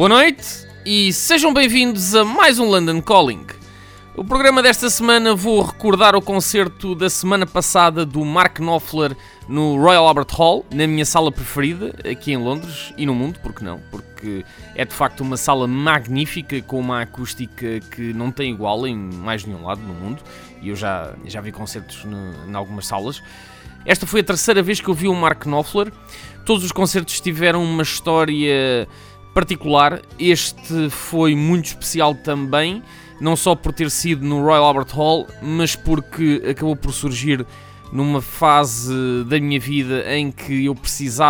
Boa noite e sejam bem-vindos a mais um London Calling. O programa desta semana vou recordar o concerto da semana passada do Mark Knopfler no Royal Albert Hall, na minha sala preferida, aqui em Londres e no mundo, porque não? Porque é de facto uma sala magnífica com uma acústica que não tem igual em mais nenhum lado no mundo e eu já, já vi concertos em algumas salas. Esta foi a terceira vez que eu vi o Mark Knopfler. Todos os concertos tiveram uma história particular. Este foi muito especial também, não só por ter sido no Royal Albert Hall, mas porque acabou por surgir numa fase da minha vida em que eu precisava